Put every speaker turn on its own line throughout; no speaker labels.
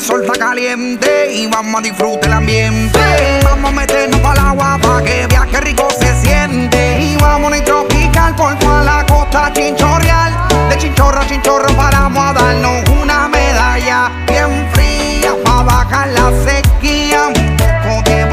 sol está caliente y vamos a disfrutar el ambiente. Vamos a meternos para el agua para que viaje rico se siente. Y vamos a tropical por toda la costa chinchorreal. De chinchorro a chinchorro paramos a darnos una medalla bien fría para bajar la sequía. Un poco de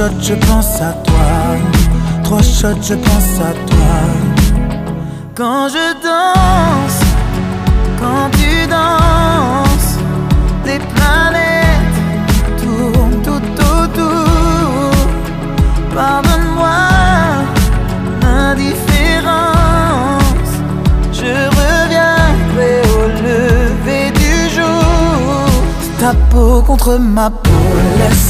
shots je pense à toi Trois shots je pense à toi quand je danse, quand tu danses, les planètes tournent tout autour. Pardonne-moi l'indifférence, je reviendrai au lever du jour. Ta peau contre ma peau, laisse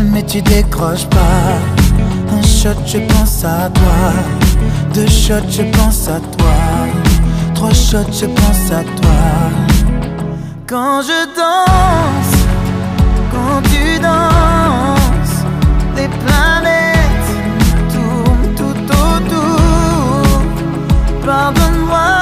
Mais tu décroches pas. Un shot, je pense à toi. Deux shots, je pense à toi. Trois shots, je pense à toi. Quand je danse, quand tu danses, les planètes tournent tout autour. Pardonne-moi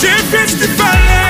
J'ai fait ce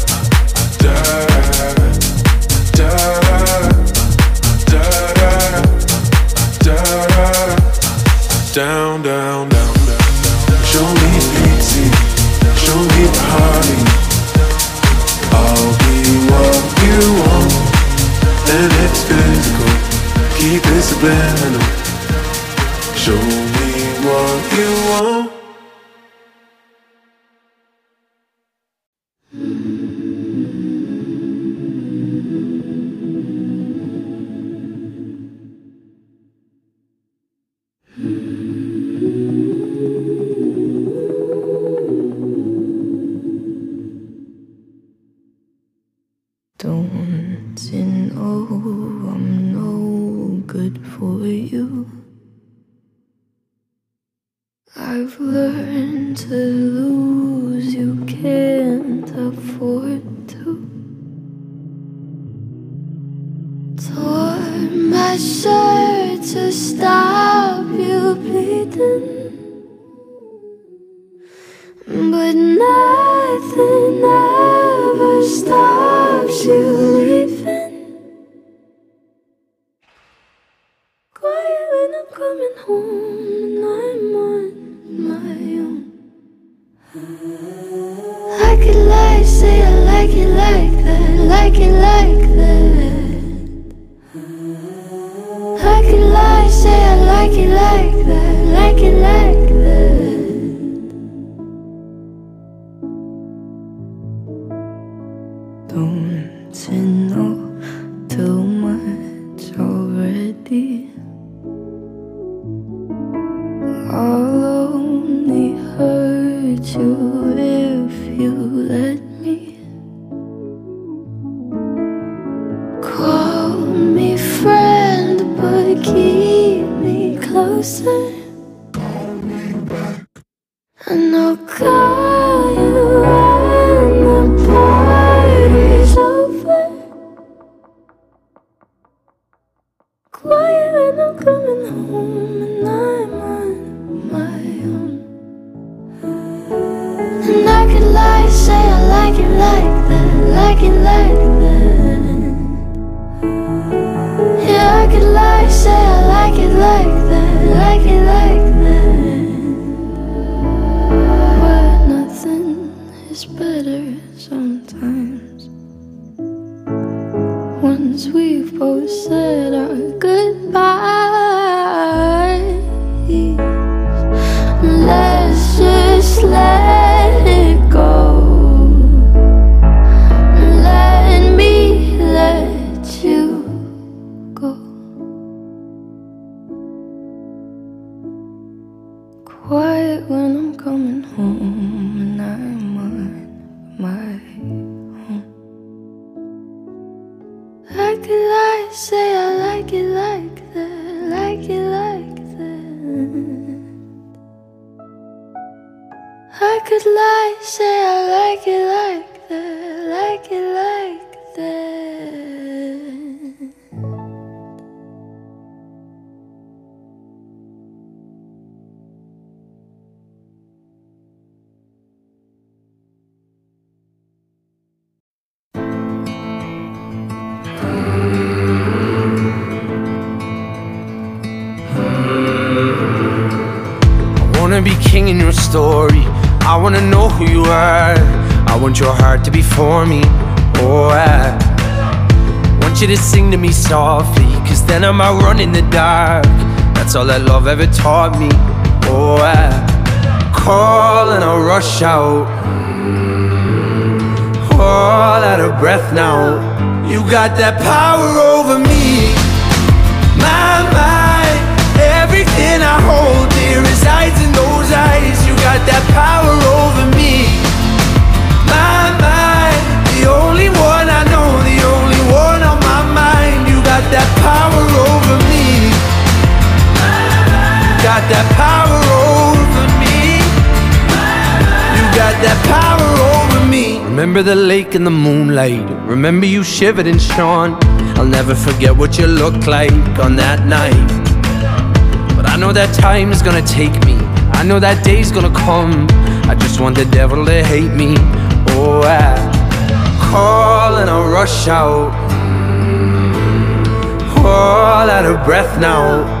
Show me what you want.
I could lie, say I like it like that, like it like that. I could lie, say I like it like that, like it like like it like that. I
wanna be king in your story. I wanna know who you are. Want your heart to be for me. Oh, I want you to sing to me softly. Cause then I might run in the dark. That's all that love ever taught me. Oh, I call and I rush out. All out of breath now. You got that power over me. My mind, everything I hold dear resides in those eyes. You got that power over me. Got that power over me. You got that power over me. Remember the lake in the moonlight. Remember you shivered and shone. I'll never forget what you looked like on that night. But I know that time is gonna take me. I know that day's gonna come. I just want the devil to hate me. Oh, I call and I rush out. Mm. All out of breath now.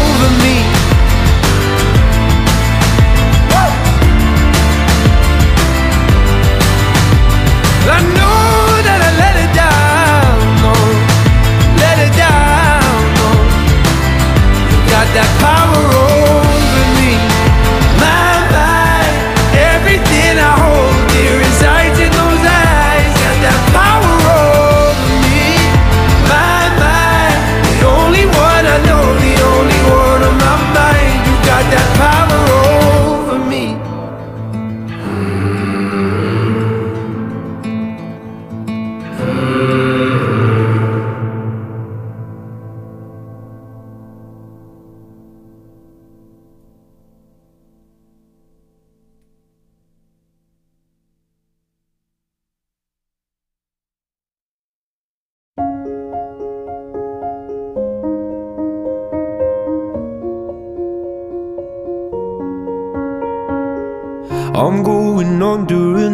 that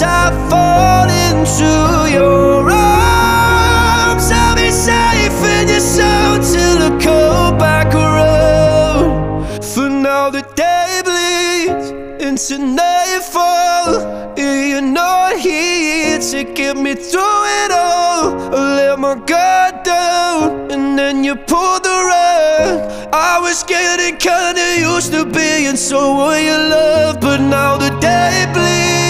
Sometimes I fall into your arms. I'll be safe in your soul till I come back around. For now the day bleeds into nightfall. You're not here to get me through it all. I let my guard down, and then you pulled the rug. I was getting kinda used to being someone you love, but now the day bleeds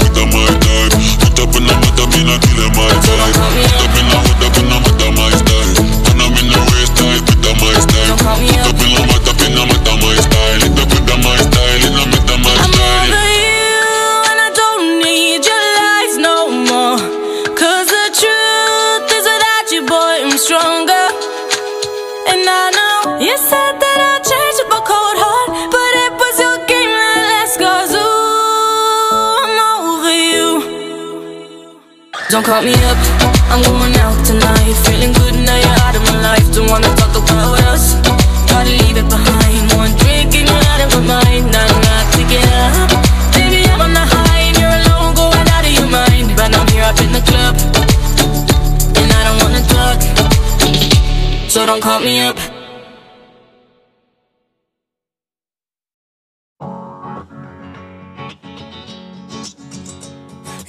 Don't call me up, I'm going out tonight. Feeling good now you're out of my life. Don't wanna talk about us.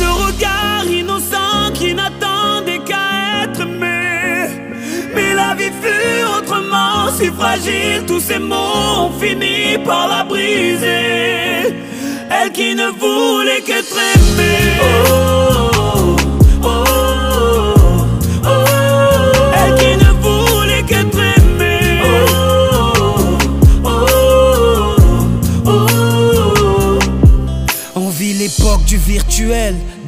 ce regard innocent qui n'attendait qu'à être aimé. Mais la vie fut autrement si fragile, tous ces mots ont fini par la briser. Elle qui ne voulait qu'être aimée. Oh, oh, oh,
l'époque du virtuel,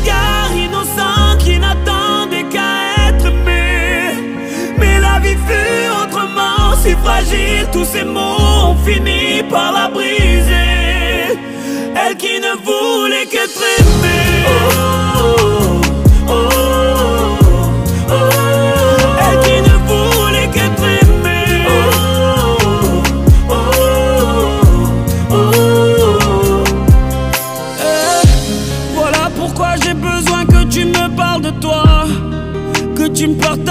Regard innocent qui n'attendait qu'à être aimé. Mais la vie fut autrement si fragile, tous ces mots ont fini par la briser. Elle qui ne voulait qu'être aimée. Oh, tu me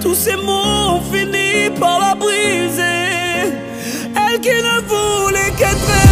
tous ces mots ont fini par la briser. Elle qui ne voulait qu'être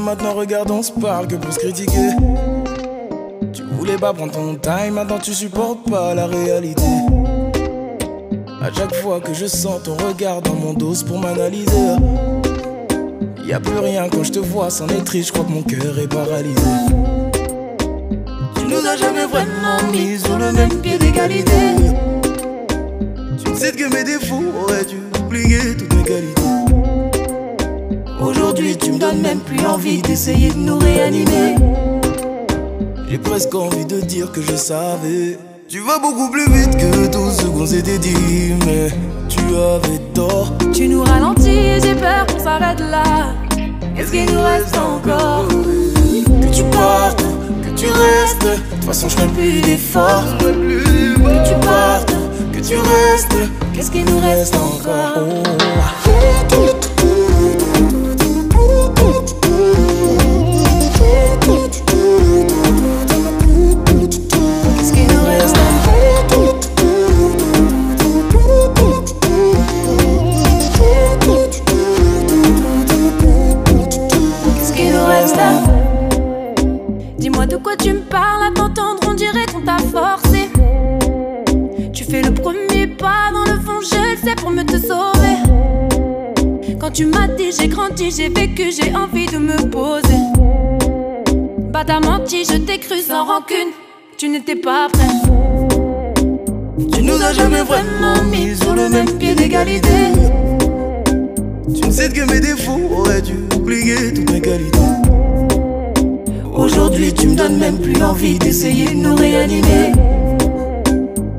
maintenant regarde, on se parle que pour se critiquer. Tu voulais pas prendre ton time, maintenant tu supportes pas la réalité. À chaque fois que je sens ton regard dans mon dos pour m'analyser. Y a plus rien quand je te vois, c'en est triste, je crois que mon cœur est paralysé.
Tu nous as jamais vraiment mis sur le même pied d'égalité.
Tu sais que mes défauts auraient dû oublier toutes mes qualités?
Aujourd'hui, tu me donnes même plus envie d'essayer de nous réanimer.
J'ai presque envie de dire que je savais. Tu vas beaucoup plus vite que tout ce qu'on s'était dit, mais tu avais tort.
Tu nous ralentis et j'ai peur qu'on s'arrête là. Qu'est-ce qu'il nous reste encore?
Que tu partes, que tu restes. De toute façon, je ferai plus d'efforts. Que tu partes, que tu restes.
Qu'est-ce qu'il nous reste encore? J'ai vécu, j'ai envie de me poser. Bah t'as menti, je t'ai cru sans rancune. Tu n'étais pas prêt.
Tu nous as jamais vraiment mis sur le même pied d'égalité. Tu ne sais que mes défauts auraient dû oublier toutes mes qualités. Aujourd'hui, tu me donnes même plus envie d'essayer de nous réanimer.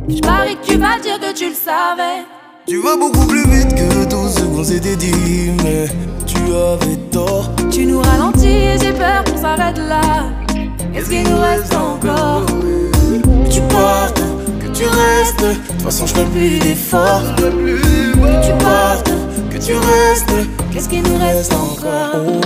Je parie que tu vas dire que tu le savais.
Tu vas beaucoup plus vite que tout ce qu'on s'était dit, mais avais tort.
Tu nous ralentis et j'ai peur qu'on s'arrête là. Qu'est-ce qu'il nous reste encore
Que tu partes, que tu restes. De toute façon, je plus d'efforts. Que tu partes, que tu restes.
Qu'est-ce qu'il nous reste encore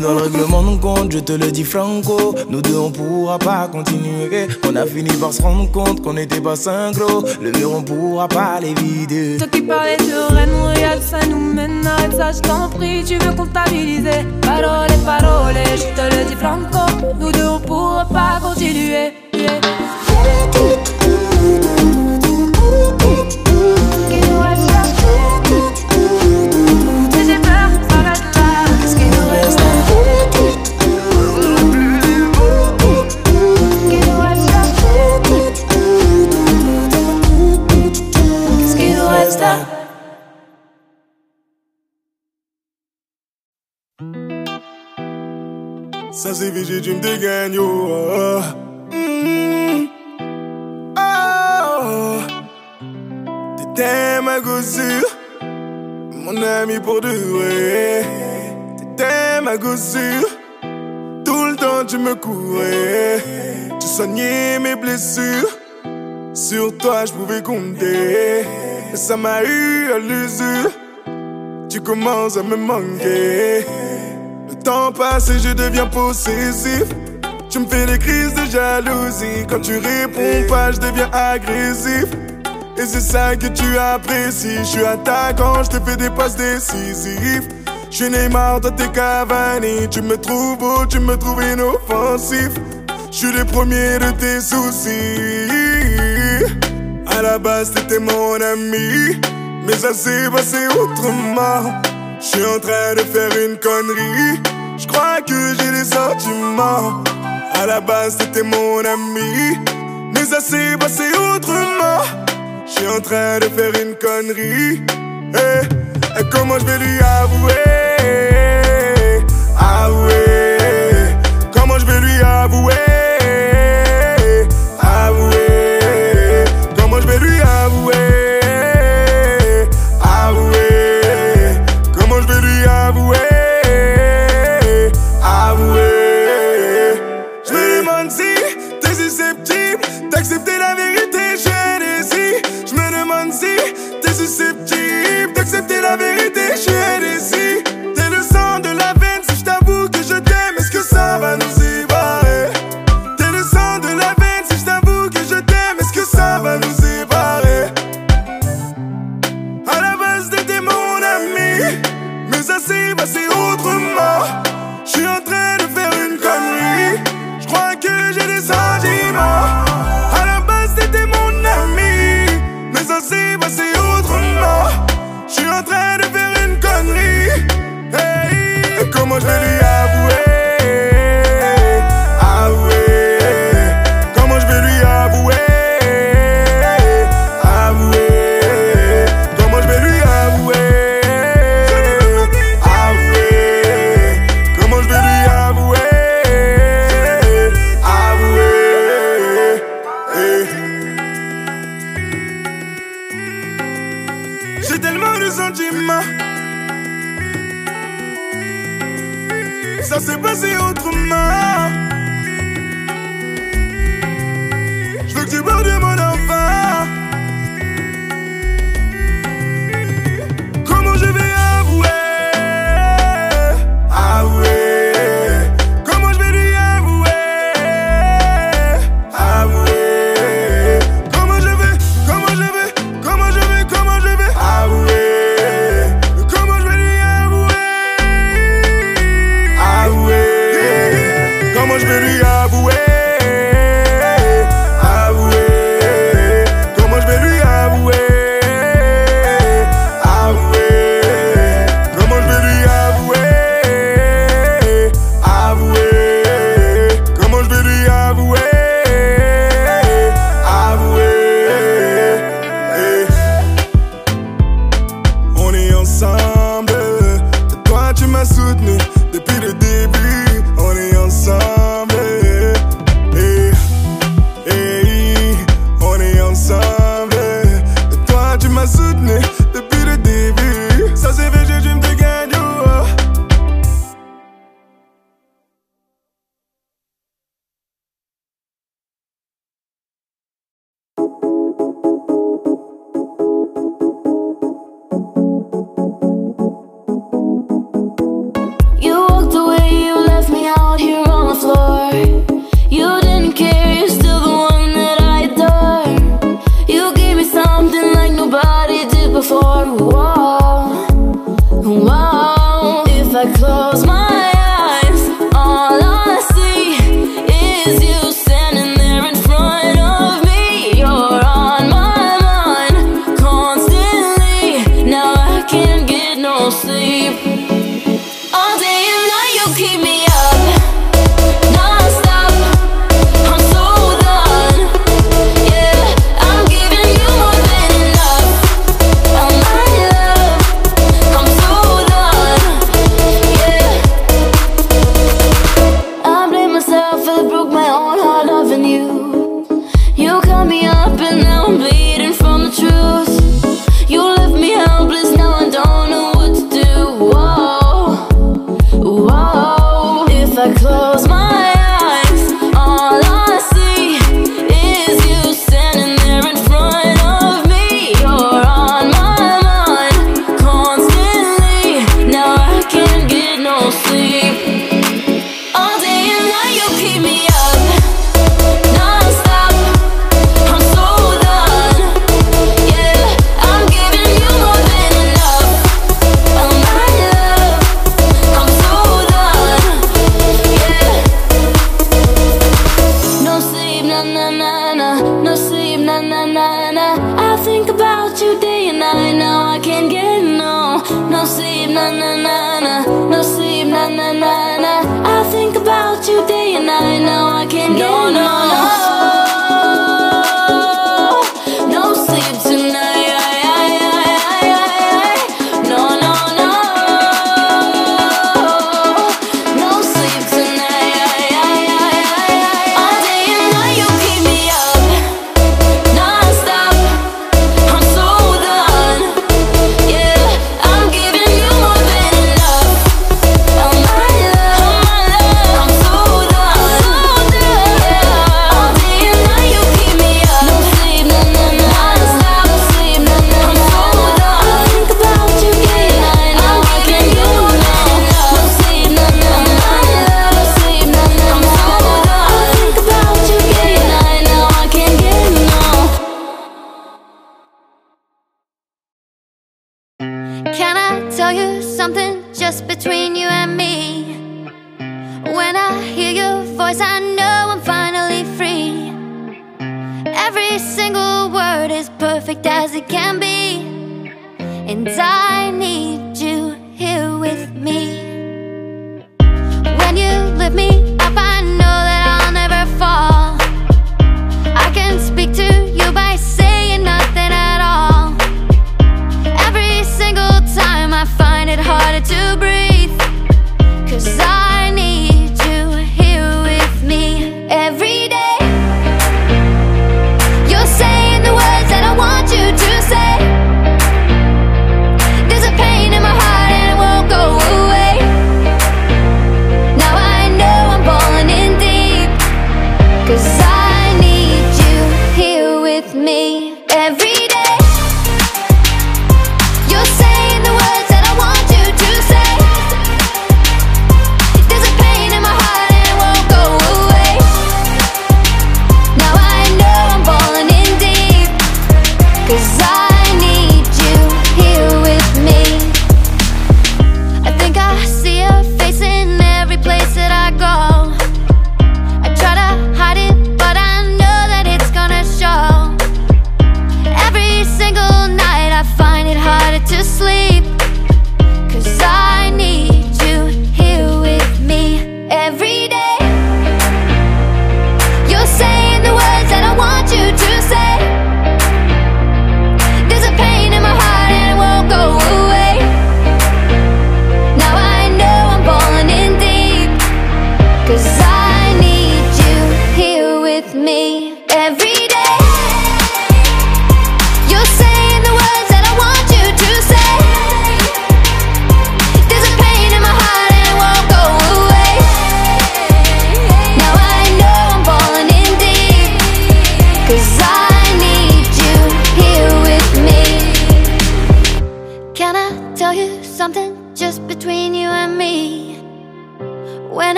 dans le règlement de compte, je te le dis franco. Nous deux on pourra pas continuer. On a fini par se rendre compte qu'on n'était pas synchro. Le mur on pourra pas les vider.
Toi qui parlais de reine, regarde ça nous mène Arrête ça, je t'en prie, tu veux comptabiliser. Parole, parole, je te le dis franco. Nous deux on pourra pas continuer.
Ça c'est VG, tu me dégagnes, yo. Oh. T'étais ma gossure, mon ami pour vrai. T'étais ma gossure, tout le temps tu me courais. Tu soignais mes blessures, sur toi je pouvais compter. Et ça m'a eu à l'usure, tu commences à me manquer. Temps passe et je deviens possessif. Tu me fais des crises de jalousie. Quand tu réponds pas, je deviens agressif. Et c'est ça que tu apprécies. Je suis attaquant, je te fais des passes décisives. Je suis Neymar, toi t'es Cavani. Tu me trouves beau, tu me trouves inoffensif. Je suis le premier de tes soucis. À la base, t'étais mon ami. Mais ça s'est passé autrement. Je suis en train de faire une connerie. Je crois que j'ai des sentiments. À la base, t'étais mon ami. Mais ça s'est passé autrement. Je suis en train de faire une connerie. Eh, Et comment je vais lui avouer? Avouer.